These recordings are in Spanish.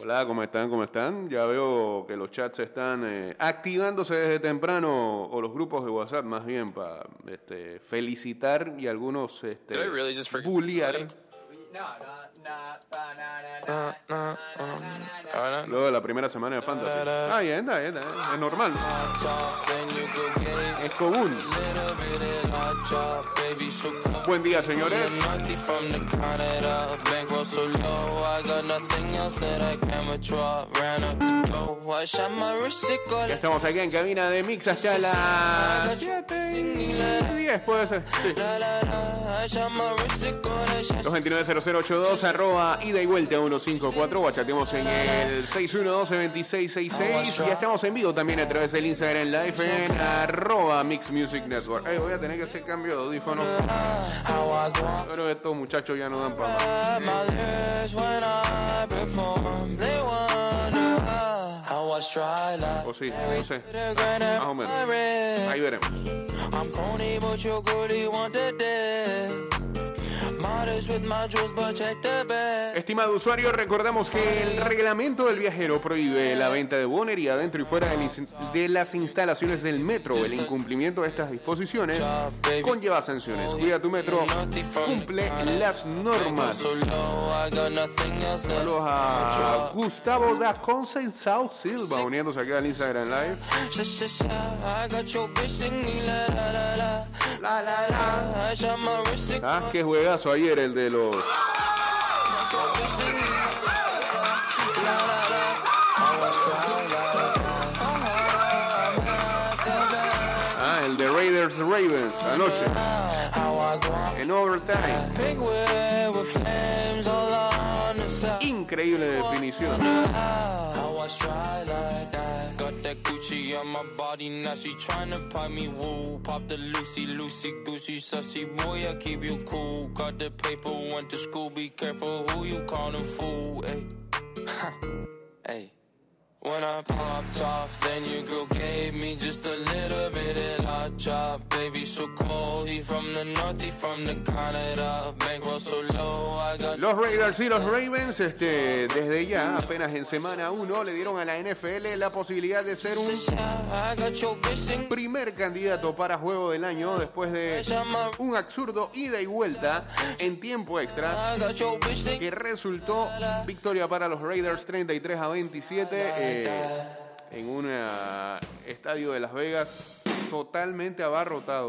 Hola, ¿cómo están? ¿Cómo están? Ya veo que los chats están eh, activándose desde temprano, o los grupos de WhatsApp más bien, para este, felicitar y algunos este, really bullear. Luego de la primera semana de Fantasy. Ah, bien, está bien. Es normal. Es común. Buen día, señores. Ya estamos aquí en cabina de Mix hasta las 7 10, puede ser. Sí. 229-0082, arroba ida y vuelta 154. Guachateamos en el 612-2666. Y estamos en vivo también a través del Instagram Live en arroba Mix Music Network. Ey, voy a tener que hacer cambio de audífono. Pero estos muchachos ya no dan para más. O sí, no sé. Más o menos. Ahí veremos. Estimado usuario, recordamos que el reglamento del viajero prohíbe la venta de bonería dentro y fuera de, las instalaciones del metro. El incumplimiento de estas disposiciones conlleva sanciones. Cuida tu metro, cumple las normas. Saludos a Gustavo da South Silva uniéndose aquí al Instagram Live. Ah, qué juegazo ayer el de los. Ah, el de Raiders Ravens anoche. En overtime. Increíble definición. Got that on my body, now she. Pop the keep you cool. Got the paper, went to school, be careful who you fool. Hey, hey. When I popped off, then your girl gave me just a little bit. Baby, so cold, he from the north, he from the Canada. Bankroll so low, I got Los Raiders y los Ravens, este, desde ya, apenas en semana 1, le dieron a la NFL la posibilidad de ser un primer candidato para juego del año después de un absurdo ida y vuelta en tiempo extra que resultó victoria para los Raiders 33 a 27 eh, en un eh, estadio de Las Vegas totalmente abarrotado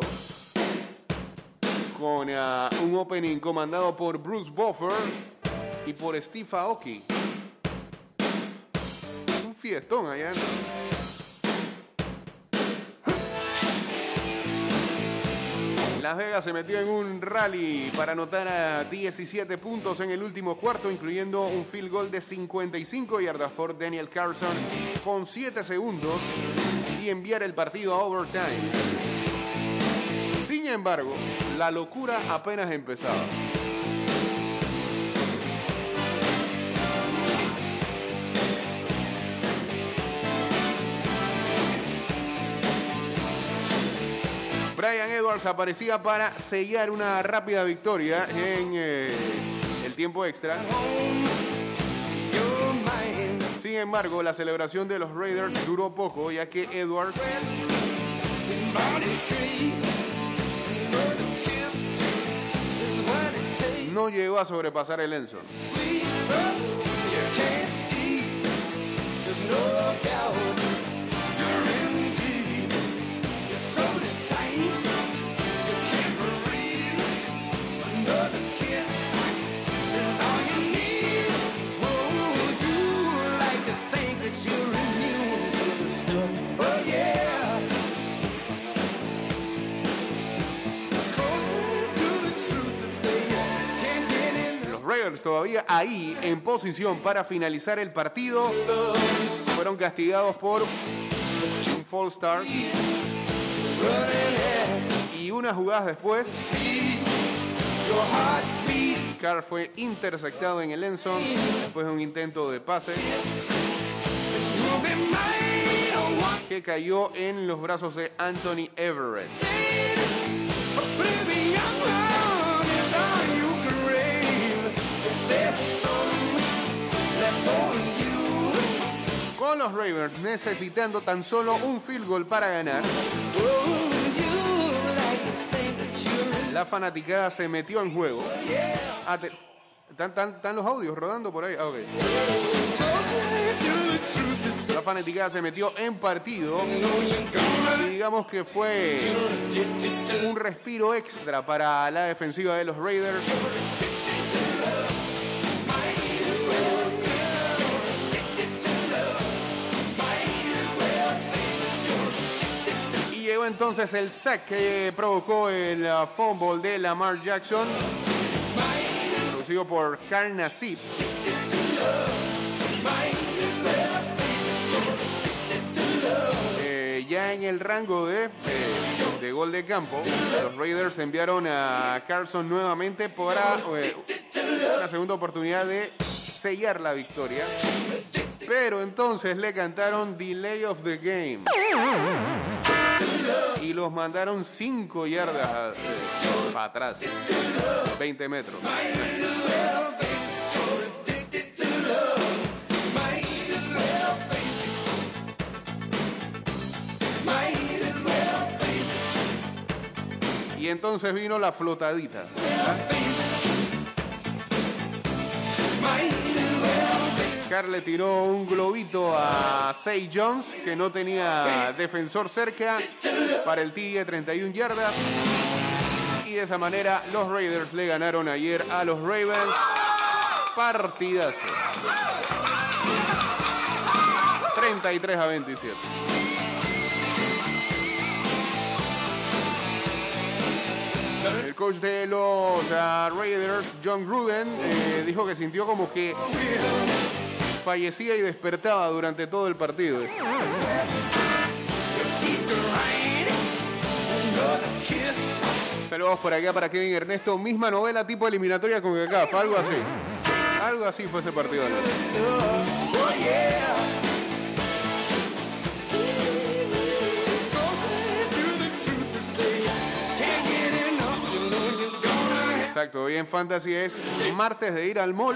con eh, un opening comandado por Bruce Buffer y por Steve Aoki. Un fiestón allá. Las Vegas se metió en un rally para anotar a 17 puntos en el último cuarto, incluyendo un field goal de 55 yardas por Daniel Carlson con 7 segundos y enviar el partido a overtime. Sin embargo, la locura apenas empezaba. Brian Edwards aparecía para sellar una rápida victoria en eh, el tiempo extra. Sin embargo, la celebración de los Raiders duró poco, ya que Edwards no llegó a sobrepasar el Enzo. Todavía ahí en posición para finalizar el partido. Fueron castigados por un false start. Y unas jugadas después, Carr fue interceptado en el Enson después de un intento de pase que cayó en los brazos de Anthony Everett. Con los Ravens necesitando tan solo un field goal para ganar. La fanaticada se metió en juego. Ah, ¿Están, están los audios rodando por ahí? Ah, ok. La fanaticada se metió en partido. Digamos que fue un respiro extra para la defensiva de los Raiders. Entonces el sack que provocó el uh, fumble de Lamar Jackson, producido por Karl Nassib. Eh, ya en el rango de, eh, de gol de campo, los Raiders enviaron a Carson nuevamente para eh, una segunda oportunidad de sellar la victoria. Pero entonces le cantaron Delay of the Game. Y los mandaron 5 yardas para atrás. 20 metros. Y entonces vino la flotadita. Carl le tiró un globito a Say Jones, que no tenía defensor cerca, para el de 31 yardas. Y de esa manera los Raiders le ganaron ayer a los Ravens. Partidazo. 33 a 27. El coach de los ah, Raiders, John Gruden, eh, dijo que sintió como que fallecía y despertaba durante todo el partido. Saludos por acá para Kevin Ernesto. Misma novela tipo eliminatoria con CACAF, algo así. Algo así fue ese partido. Exacto, hoy en Fantasy es martes de ir al mall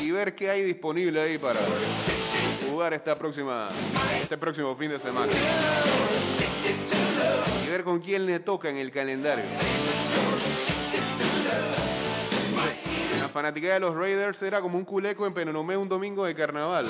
y ver qué hay disponible ahí para jugar esta próxima, este próximo fin de semana. Y ver con quién le toca en el calendario. La fanática de los Raiders era como un culeco en Penonomé un domingo de carnaval.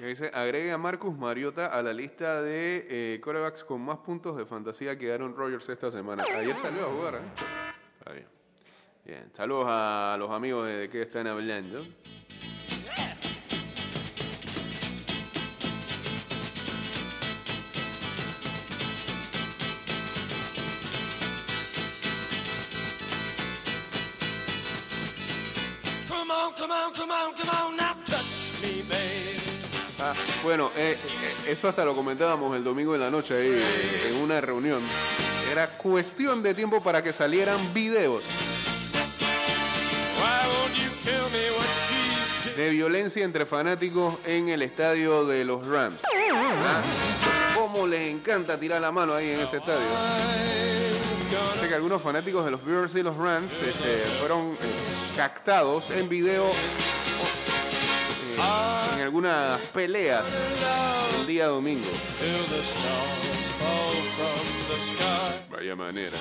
Que dice, agregue a Marcus Mariota a la lista de eh, quarterbacks con más puntos de fantasía que Aaron Rodgers esta semana. Ayer salió a jugar, ¿eh? Está bien. Bien, saludos a los amigos de, qué están hablando. Come on, come on, come on, bueno, eh, eh, eso hasta lo comentábamos el domingo en la noche ahí eh, en una reunión. Era cuestión de tiempo para que salieran videos de violencia entre fanáticos en el estadio de los Rams. ¿Ah? ¿Cómo les encanta tirar la mano ahí en ese estadio? Sé que algunos fanáticos de los Bears y los Rams este, fueron eh, captados en video en algunas peleas el día domingo. Vaya manera.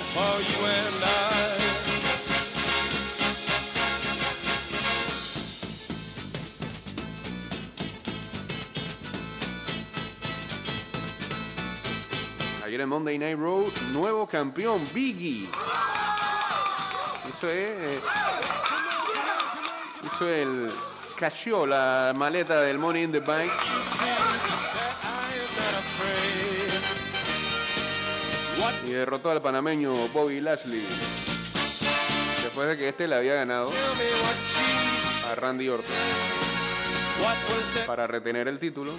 Ayer en Monday Night Raw, nuevo campeón, Biggie. Y Hizo, eh, el. Cachó la maleta del Money in the Bank. Y derrotó al panameño Bobby Lashley. Después de que este le había ganado a Randy Orton. Para retener el título,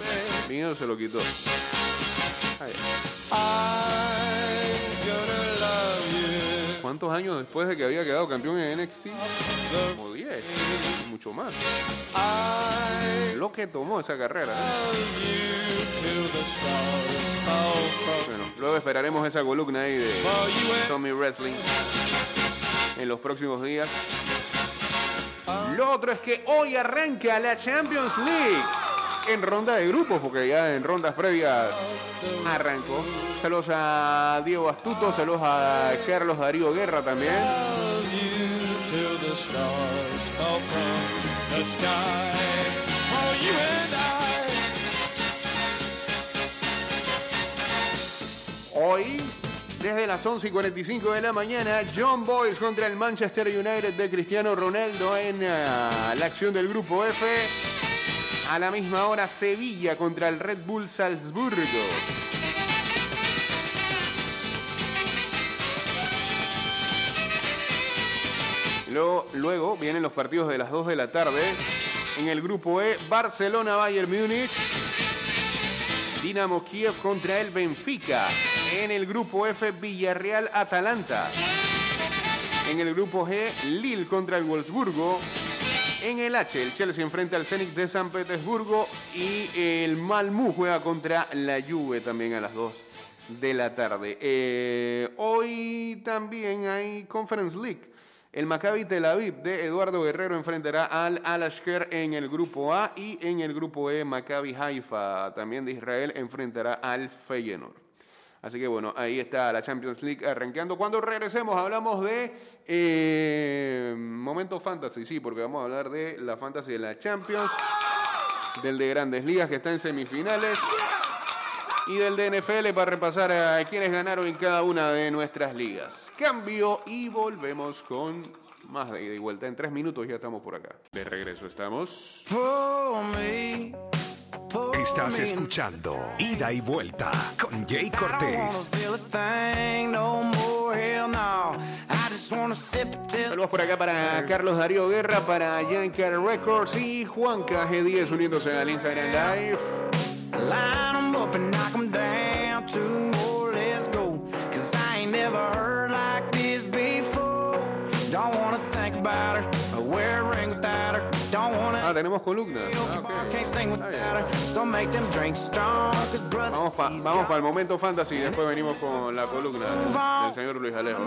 Mío se lo quitó. ¿Cuántos años después de que había quedado campeón en NXT? Como 10, mucho más. Lo que tomó esa carrera. Bueno, luego esperaremos esa columna ahí de Tommy Wrestling en los próximos días. Lo otro es que hoy arranca la Champions League en ronda de grupos, porque ya en rondas previas arrancó. Saludos a Diego Astuto, saludos a Carlos Darío Guerra también. Hoy, desde las 11 y 45 de la mañana, John Boyce contra el Manchester United de Cristiano Ronaldo en uh, la acción del grupo F. A la misma hora, Sevilla contra el Red Bull Salzburgo. Luego, vienen los partidos de las 2 de la tarde. En el grupo E, Barcelona, Bayern Múnich. Dinamo Kiev contra el Benfica. En el grupo F, Villarreal, Atalanta. En el grupo G, Lille contra el Wolfsburgo. En el H, el Chelsea enfrenta al Zenit de San Petersburgo y el Malmú juega contra la Juve también a las 2 de la tarde. Eh, hoy también hay Conference League. El Maccabi Tel Aviv de Eduardo Guerrero enfrentará al Al-Ashker en el grupo A y en el grupo E Maccabi Haifa también de Israel enfrentará al Feyenoord. Así que bueno, ahí está la Champions League arranqueando. Cuando regresemos hablamos de eh, Momento Fantasy, sí, porque vamos a hablar de la Fantasy de la Champions, del de Grandes Ligas que está en semifinales y del de NFL para repasar a quienes ganaron en cada una de nuestras ligas. Cambio y volvemos con más de ida y vuelta. En tres minutos ya estamos por acá. De regreso estamos. Estás escuchando Ida y Vuelta con Jay Cortés. Saludos por acá para Carlos Darío Guerra, para Yankee Records y Juan KG10 uniéndose al Instagram Live. Line them up and knock them down. Two more, let's go. Cause I ain't never heard like this before. Don't wanna think about her, Ah, tenemos columna. Ah, okay. Vamos para vamos pa el momento fantasy y después venimos con la columna del señor Luis Alejo.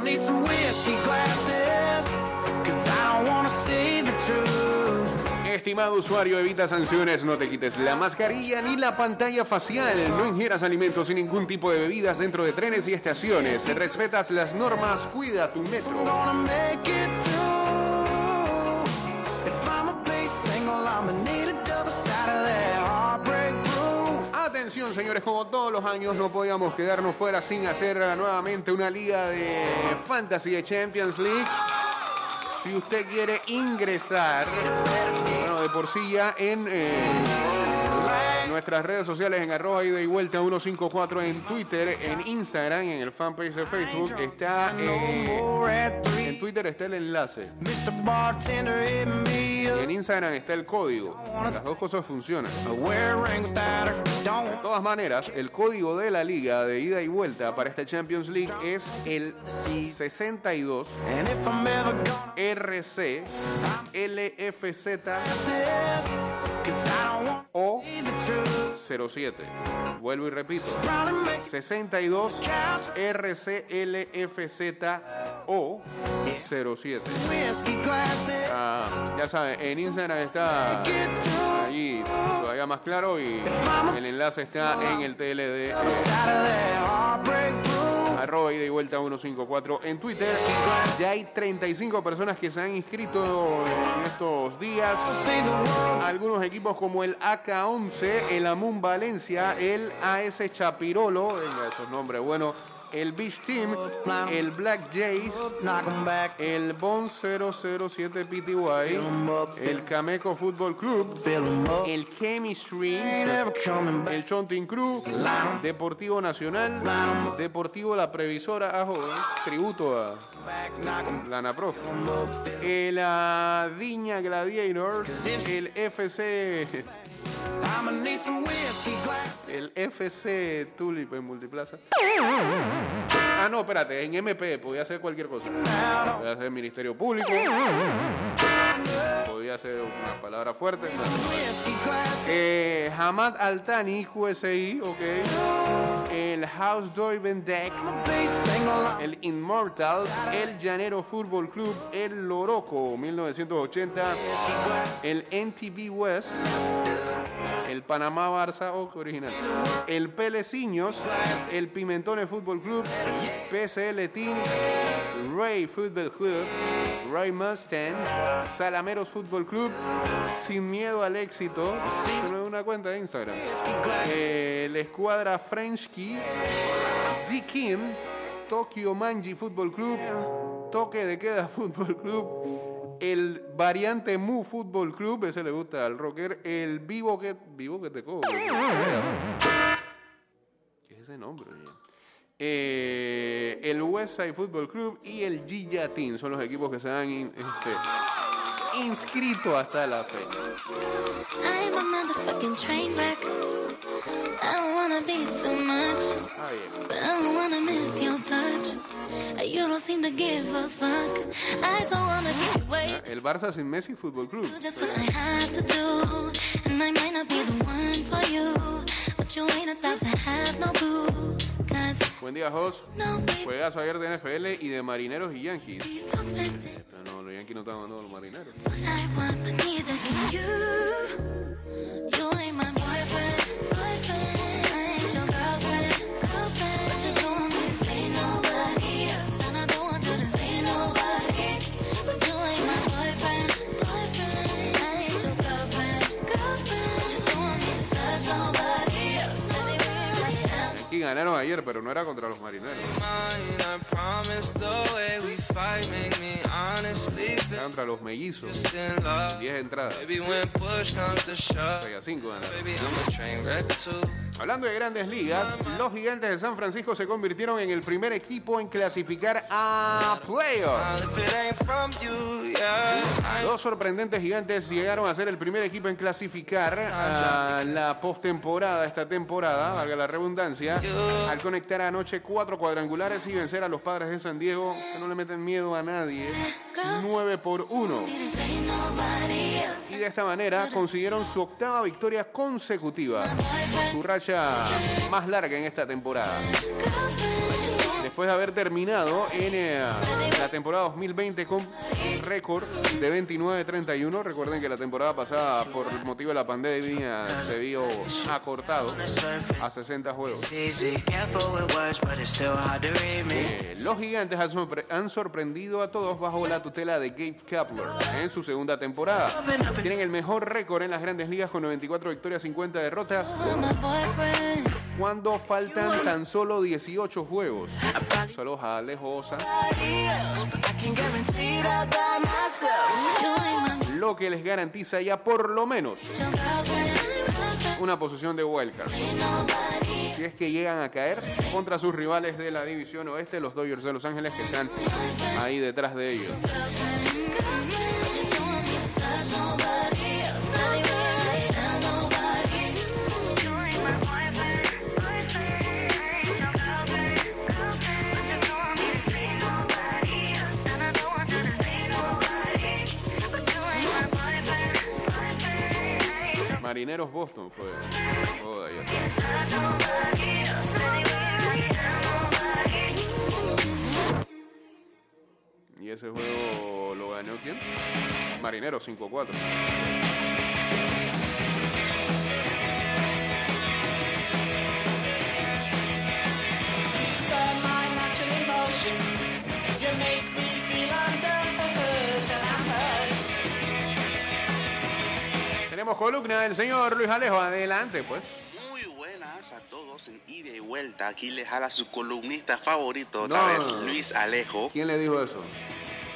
Estimado usuario, evita sanciones, no te quites la mascarilla ni la pantalla facial, no ingieras alimentos y ningún tipo de bebidas dentro de trenes y estaciones, respetas las normas, cuida tu metro. Atención señores, como todos los años no podíamos quedarnos fuera sin hacer nuevamente una liga de Fantasy de Champions League. Si usted quiere ingresar, bueno, de por sí ya en eh, nuestras redes sociales, en arroba ida y vuelta 154 en Twitter, en Instagram, en el fanpage de Facebook, está eh, en Twitter está el enlace. Y en Instagram está el código. Las dos cosas funcionan. De todas maneras, el código de la liga de ida y vuelta para esta Champions League es el 62 RC LFZ o 07. Vuelvo y repito. 62 RCLFZ o 07. Ah, ya saben, en Instagram está allí todavía más claro y el enlace está en el TLD. Arroba ida y vuelta 154 en Twitter. Ya hay 35 personas que se han inscrito en estos días. Algunos equipos como el AK11, el Amun Valencia, el AS Chapirolo, venga, esos nombres bueno, el Beach Team, el Black Jays, 'em el Bon 007 PTY, el Cameco Football Club, 'em el Chemistry, el Chonting Crew, Deportivo Nacional, Deportivo La Previsora, ajo, eh, tributo a Back, knock 'em la Naprof, el Viña Gladiators, el FC, El FC Tulip en Multiplaza. Ah, no, espérate, en MP, podía ser cualquier cosa. Podía ser Ministerio Público, podía ser una palabra fuerte. Eh, Hamad Altani, QSI, ok. El House sing along. el Immortal, el Llanero Fútbol Club, el Loroco, 1980, el NTV West, el Panamá Barça, qué original, el Peleciños, el Pimentones Fútbol Club, PCL Team, Ray Fútbol Club, Ray Mustang, Salameros Fútbol Club, Sin Miedo al Éxito, se una cuenta de Instagram, la Escuadra French Key, D-Kim, Tokyo Manji Fútbol Club, Toque de Queda Fútbol Club, el Variante Mu Fútbol Club, ese le gusta al rocker, el Vivo que, Vivo que te cojo. ¿Qué es ese nombre? Eh, el Westside Football Club y el Gilla Team son los equipos que se han in- este, inscrito hasta la fecha. I'm a motherfucking train wreck. I don't wanna be too much, Ah, bien. El Barça sin Messi Fútbol Club. Buen día, Jos. Juegas ayer de NFL y de Marineros y Yankees. Pero no, los Yankees no están mandando a los Marineros. Ganaron ayer, pero no era contra los Marineros. Era contra los Mellizos. just in love. 10 entradas. Baby, when push comes to shove, 6 a 5 ganaron. Hablando de grandes ligas, los gigantes de San Francisco se convirtieron en el primer equipo en clasificar a playoff. And if it ain't from you, yeah, I Los sorprendentes gigantes llegaron a ser el primer equipo en clasificar a la postemporada esta temporada, valga la redundancia, al conectar anoche cuatro cuadrangulares y vencer a los padres de San Diego, que no le meten miedo a nadie, 9 por 1. To say nobody else. Y de esta manera consiguieron su octava victoria consecutiva, su racha más larga en esta temporada. Después de haber terminado en eh, la temporada 2020 con récord de 29-31, recuerden que la temporada pasada por el motivo de la pandemia se vio acortado a 60 juegos. Eh, Los gigantes han, sorpre- han sorprendido a todos bajo la tutela de Gabe Kapler en su segunda temporada. Tienen el mejor récord en las grandes ligas con 94 victorias, 50 derrotas. Cuando faltan tan solo 18 juegos. You ain't my lo que les garantiza ya por lo menos una posición de wildcard. Si es que llegan a caer contra sus rivales de la división oeste, los Dodgers de Los Ángeles, que están ahí detrás de ellos. Marineros Boston fue. Oh. Y ese juego lo ganó quién? Marineros 5-4. Tenemos columna del señor Luis Alejo. Adelante, pues. Muy buenas. a todos en ida y vuelta. Aquí les jala su columnista favorito, otra vez Luis Alejo. ¿Quién le dijo eso?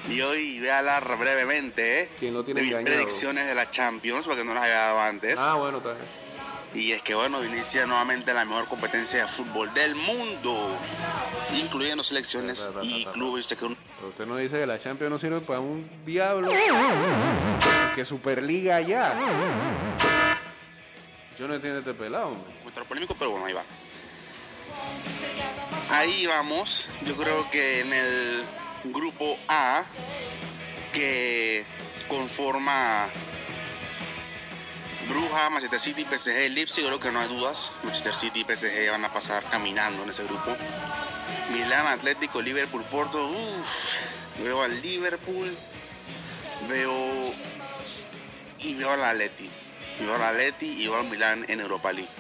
Y hoy voy a hablar brevemente ¿eh? ¿Quién lo tiene de mis engañado? predicciones de la Champions, porque no las había dado antes. Ah, bueno, está bien. Y es que bueno, inicia nuevamente la mejor competencia de fútbol del mundo, incluyendo selecciones y clubes. Sé que un- Pero usted no dice que la Champions no sirve para un diablo. Que Superliga ya. Yo no entiendo este pelado, hombre. Encuentro polémico, pero bueno, ahí va. Ahí vamos. Yo creo que en el grupo A, que conforma Bruja, Manchester City, PSG Leipzig, creo que no hay dudas. Manchester City y PSG van a pasar caminando en ese grupo. Milán, Atlético, Liverpool, Porto. Uf, veo al Liverpool. Veo y veo al Atleti. Veo al Atleti y veo al Milán en Europa League.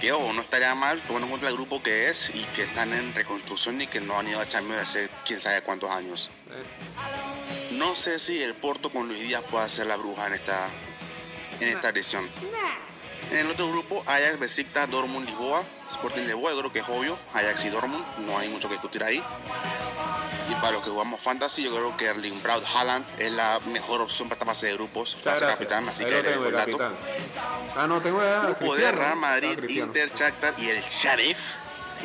Que ojo, no estaría mal tomando en cuenta el grupo que es y que están en reconstrucción y que no han ido a Champions hace quién sabe cuántos años. No sé si el Porto con Luis Díaz puede hacer la bruja en esta, en esta edición. En el otro grupo, Ajax, Besiktas, Dortmund, Lisboa, Sporting Lisboa, yo creo que es obvio, Ajax y Dortmund, no hay mucho que discutir ahí. Y para los que jugamos Fantasy, yo creo que Erling Braut Haaland es la mejor opción para esta fase de grupos, para ser capitán, así Ahí que le dejo el dato. Ah, no, tengo a Grupo de. Real Ah, Madrid, Cristiano. Inter, Shakhtar y el Sheriff.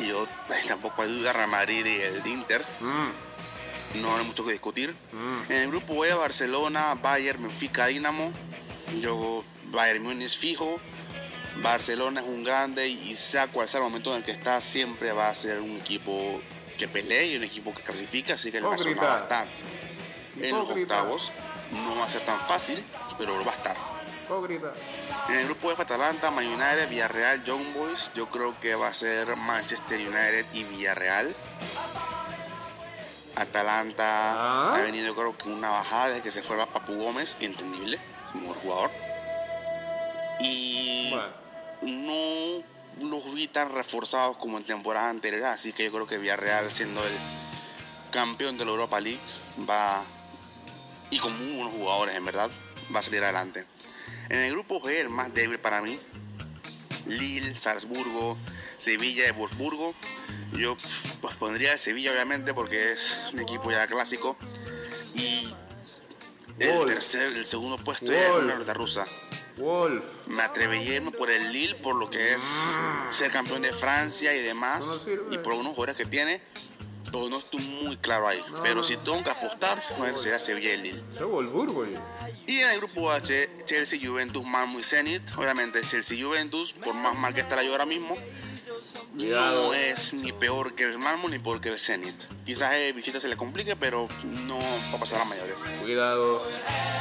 Y yo pues, tampoco hay duda, Real Madrid y el Inter. Mm, No hay mucho que discutir. En el grupo E, Barcelona, Bayern, Benfica, Dinamo. Yo, Bayern Múnich fijo. Barcelona es un grande y sea cual sea el momento en el que está, siempre va a ser un equipo que pelee y un equipo que clasifica. Así que el Barcelona va a estar en los octavos. No va a ser tan fácil, pero va a estar. En el grupo F, Atalanta, Man United, Villarreal, Young Boys. Yo creo que va a ser Manchester United y Villarreal. Atalanta Ah. ha venido, yo creo que una bajada desde que se fue a Papu Gómez. Entendible, buen jugador. Y Bueno. no los vi tan reforzados como en temporadas anteriores. Así que yo creo que Villarreal, siendo el campeón de la Europa League, va y con muy buenos jugadores, en verdad, va a salir adelante. En el grupo G, el más débil para mí, Lille, Salzburgo, Sevilla y Wolfsburgo. Yo pues, pondría el Sevilla, obviamente, porque es un equipo ya clásico. Y el tercer, el segundo puesto es Wolf. una ruta rusa. Wolf. Me atrevería a irme por el Lille, por lo que es ser campeón de Francia y demás, No y por unos jugadores que tiene, pero no estoy muy claro ahí. pero si tengo que apostar, bueno, será Sevilla y Lille. Es Wolfsburgo, oye. Y en el grupo H, Chelsea, Juventus, Malmo y Zenit. Obviamente, Chelsea y Juventus, por más mal que está la yo ahora mismo. No es ni peor que el Malmo ni peor que el Zenit. Quizás el visita se le complique, pero no va a pasar a mayores. Cuidado.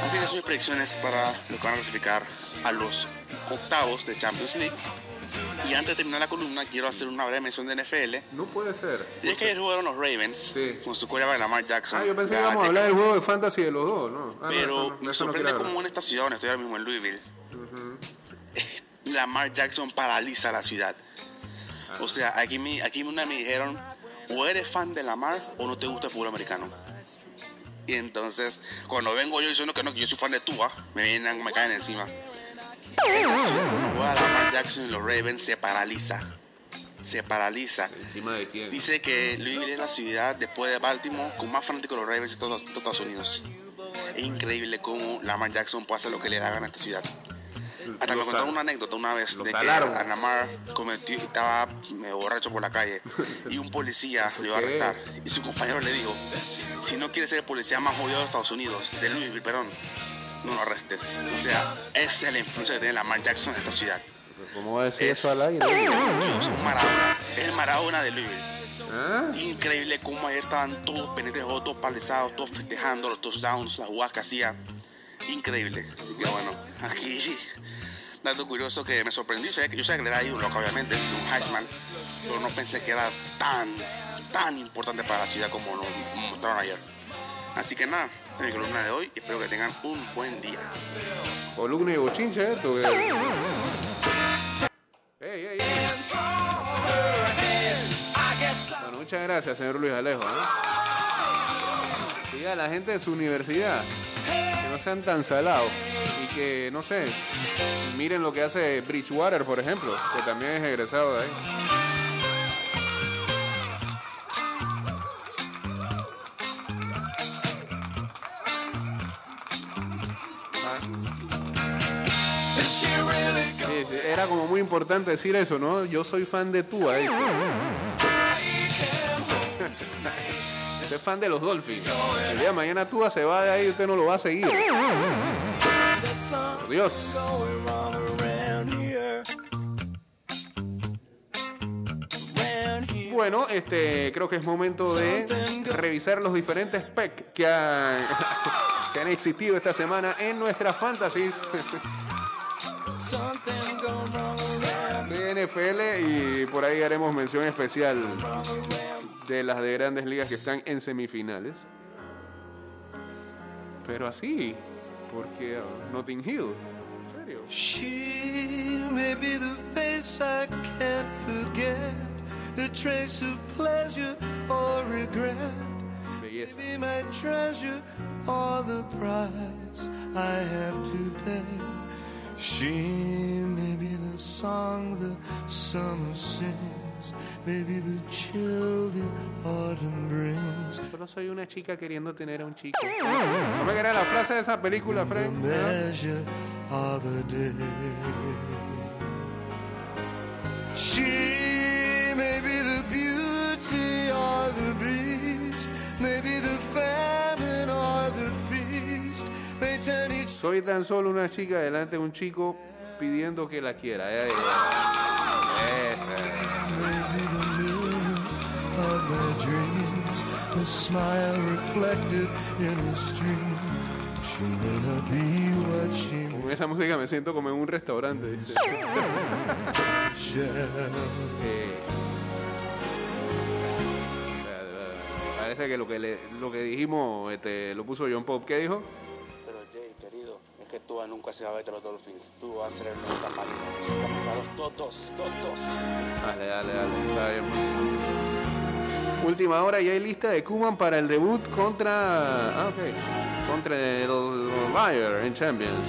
Así que son mis predicciones para los que van a clasificar a los octavos de Champions League. Y antes de terminar la columna, quiero hacer una breve mención de NFL. No puede ser. Y es que ayer jugaron los Ravens Sí. con su quarterback Lamar Jackson. Ah, yo pensé que íbamos a hablar del juego de fantasy de los dos, ¿no? Ah, no, Pero no, me eso no sorprende quiero cómo en esta ciudad donde estoy ahora mismo en Louisville, Lamar Jackson paraliza la ciudad. O sea, aquí, me, aquí una me dijeron, o eres fan de Lamar o no te gusta el fútbol americano. Y entonces, cuando vengo yo diciendo que no, que yo soy fan de Tua, me vienen, me caen encima. Juega Lamar Jackson y los Ravens se paraliza. Se paraliza. ¿Encima de quién? Dice que Louisville es la ciudad después de Baltimore con más fanáticos de los Ravens de todos todos Estados Unidos. Es increíble cómo Lamar Jackson puede hacer lo que le da gana a esta ciudad. Hasta me contaron una anécdota una vez de que salaron. a Lamar cometió, estaba medio borracho por la calle y un policía lo iba a arrestar y su compañero le dijo, si no quieres ser el policía más jodido de Estados Unidos, de Louisville, perdón, no lo arrestes. O sea, esa es la influencia que tiene Lamar Jackson en esta ciudad. ¿Cómo va a decir Es, eso al aire? Un Maradona, es el Maradona de Louisville. ¿Ah? Increíble cómo ayer estaban todos juego, todos paralizados, todos festejando los touchdowns, las jugadas que hacía. Increíble. Que bueno, aquí, dato curioso que me sorprendió. Yo sabía que, yo sabía que él era ídolo, obviamente, un Heisman, pero no pensé que era tan, tan importante para la ciudad como lo mostraron ayer. Así que nada, en mi columna de hoy, espero que tengan un buen día. Columna y bochinche esto. que- Ey, ey, ey. Bueno, muchas gracias, señor Luis Alejo. ¿eh? diga a la gente de su universidad que no sean tan salados y que, no sé, miren lo que hace Bridgewater, por ejemplo, que también es egresado de ahí. Era como muy importante decir eso, ¿no? Yo soy fan de Tua. Fan de los Dolphins. El día de mañana Tua se va de ahí y usted no lo va a seguir. Por Dios. Bueno, este, creo que es momento de revisar los diferentes PEC que han, que han existido esta semana en nuestras fantasies de NFL y por ahí haremos mención especial de las de grandes ligas que están en semifinales. Pero así, porque uh, Notting Hill, en serio. She may be the face I can't forget, a trace of pleasure or regret. Belleza. Be my treasure or the price I have to pay. She may be the song the summer sings, maybe the chill the autumn brings. Solo soy una chica queriendo tener a un chico. ¿No me quería la frase de esa película, Frank? Measure of a day. She may be the beauty or the beast, maybe the famine or the feast, may turn each Soy tan solo una chica delante de un chico pidiendo que la quiera. Ya, ya. Esa. A smile reflected in a stream. She may not be what she Con esa música me siento como en un restaurante. Eh, parece que lo que, le- lo que dijimos este, lo puso John Pop. ¿Qué dijo? Pero Jay, querido, es que tú nunca se va a ver a los Dolphins. Tú vas a ser el. Son camareros todos, todos. Dale, dale, dale. Está bien. Última hora y hay lista de Kuman para el debut contra. Ah, ok. Contra el Bayern en Champions.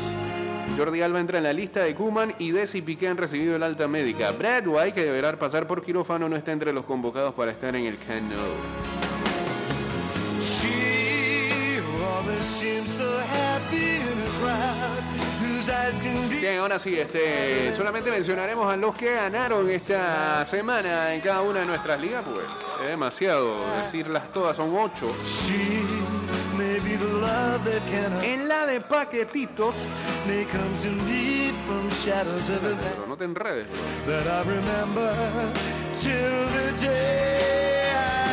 Jordi Alba entra en la lista de Kuman y Desi Piqué han recibido el alta médica. Brad White, que deberá pasar por quirófano, no está entre los convocados para estar en el. She Bien, ahora sí, este, solamente mencionaremos a los que ganaron esta semana en cada una de nuestras ligas, pues es demasiado decirlas todas, son ocho. En la de paquetitos, pero no te enredes.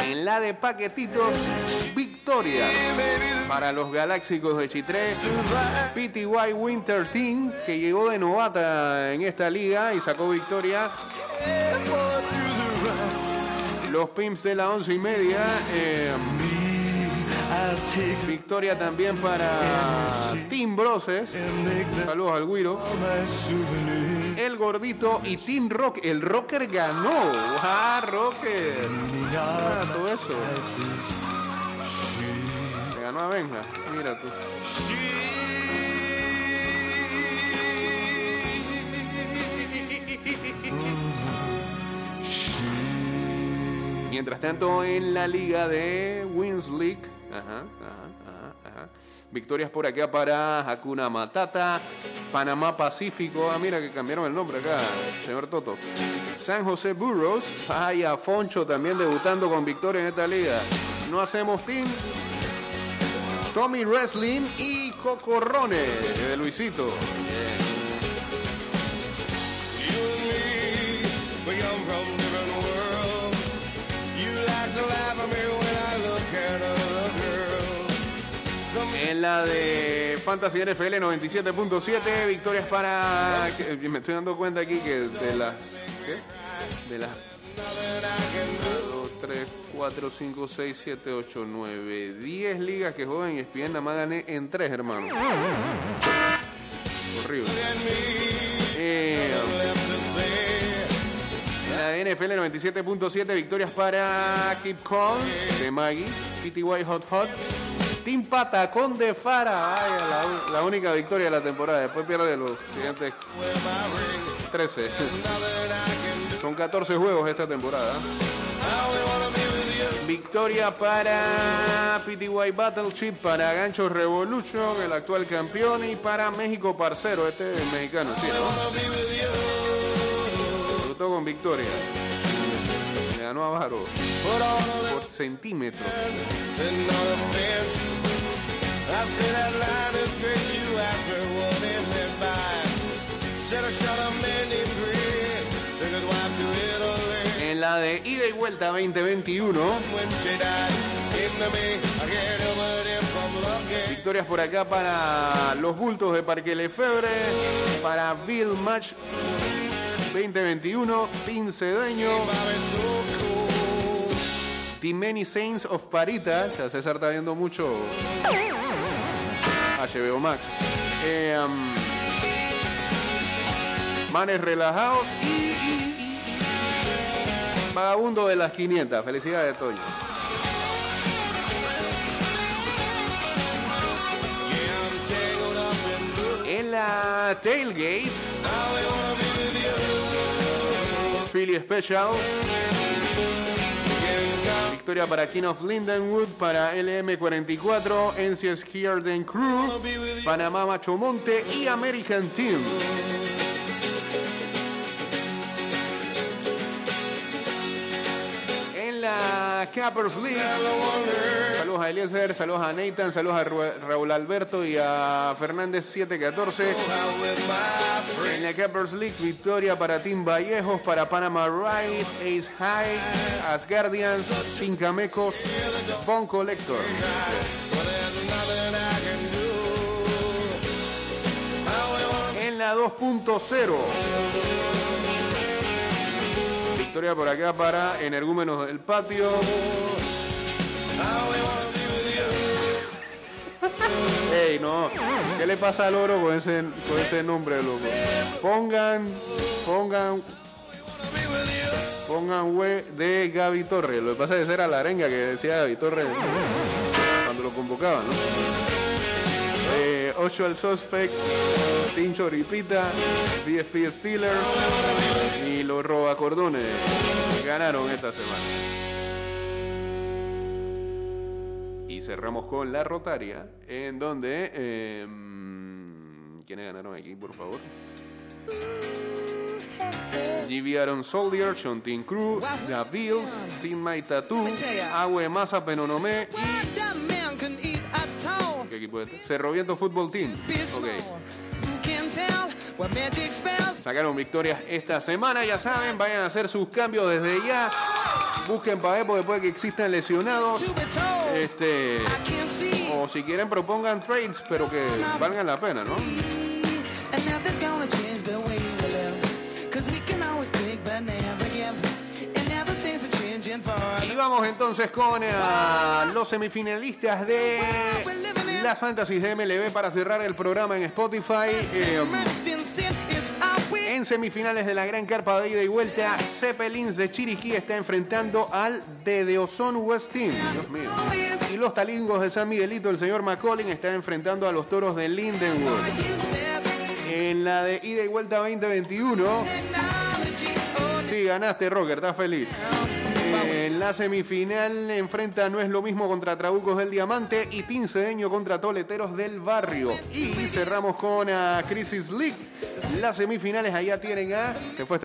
En la de paquetitos, para los galáxicos de Chitré. PTY Winter Team, que llegó de novata en esta liga y sacó victoria. Los Pimps de la once y media. eh, victoria también para Team Broses. Saludos al Guiro. El gordito y Team Rock. El Rocker ganó. ¡Ah, Rocker! Ah, todo eso. Ganó. Mira tú. Mientras tanto, en la liga de Wins League. Victorias por acá para Hakuna Matata, Panamá Pacífico. Ah, mira que cambiaron el nombre acá, señor Toto. San José Burros. Ay, Afoncho también debutando con victoria en esta liga. No hacemos team. Tommy Wrestling y Cocorrone de Luisito. En la de Fantasy NFL 97.7, victorias para. que- Me estoy dando cuenta aquí que de las. ¿Qué? De las. 2, 3, 4, 5, 6, 7, 8, 9, 10 ligas que juegan en ESPN, nada más gané en 3, hermano. Horrible. Eh, la NFL 97.7, victorias para Keep Calm de Maggie, PTY Hot Hot, Team Patacón de Fara. Vaya, la, la única victoria de la temporada. Después pierde los siguientes 13. Son 14 juegos esta temporada. Victoria para PTY Battleship, para Gancho Revolution, el actual campeón, y para México Parcero, este es mexicano, sí, ¿no? Disfrutó con victoria. Le ganó a Varo por centímetros. La de ida y vuelta 2021, When she died, came to me, I can't help but if I'm lucky. victorias por acá para los bultos de Parque Lefebre, para Bill Match 2021, Team Cedeño, Bobby's so cool. The Many Saints of Parita, ya César está viendo mucho HBO Max. Eh, um, manes relajados y- Vagabundo de las 500. Felicidades, Toño. En la Tailgate. Philly Special. Victoria para King of Lindenwood, para LM44, NCS Hearden Crew, Panamá Macho Monte y American Team. La Cappers League, saludos a Eliezer, saludos a Nathan, saludos a Raúl Alberto y a Fernández 714. out with my friend. En la Cappers League, victoria para Team Vallejos, para Panama Ride, Ace High, Asgardians, Pincamecos, Bone Collector. En la 2.0. Victoria por acá para Energúmenos del Patio. Ey, no. ¿Qué le pasa al oro con ese, con ese nombre, loco? Pongan, pongan, pongan we de Gaby Torres. Lo que pasa es que era la arenga que decía Gaby Torres cuando lo convocaban, ¿no? Eh, Ocho al Suspect, Tincho Ripita, BFP Steelers y los Robacordones ganaron esta semana. Y cerramos con la Rotaria, en donde... eh, ¿Quiénes ganaron aquí, por favor? GB Aaron Soldier, Team Crew, The Bills, Team My Tattoo, Agüe Masa y... ¿Qué equipo es este? Cerro Viento Football Team. Ok. Sacaron victorias esta semana, ya saben, vayan a hacer sus cambios desde ya. Busquen para Epo después de que existan lesionados. Este, o si quieren propongan trades, pero que valgan la pena, ¿no? Vamos entonces con eh, los semifinalistas de la Fantasy de MLB para cerrar el programa en Spotify. Eh. En semifinales de la Gran Carpa de ida y vuelta, Zeppelins de Chiriquí está enfrentando al de Deozón West Team. Dios mío. Y los talingos de San Miguelito, el señor McCollin, está enfrentando a los toros de Lindenwood. En la de ida y vuelta 2021, sí, ganaste, Rocker, estás feliz. En la semifinal enfrenta No es lo mismo contra Trabucos del Diamante y Team Cedeño contra Toleteros del Barrio. Y cerramos con a Crisis League. Las semifinales allá tienen a... Se fue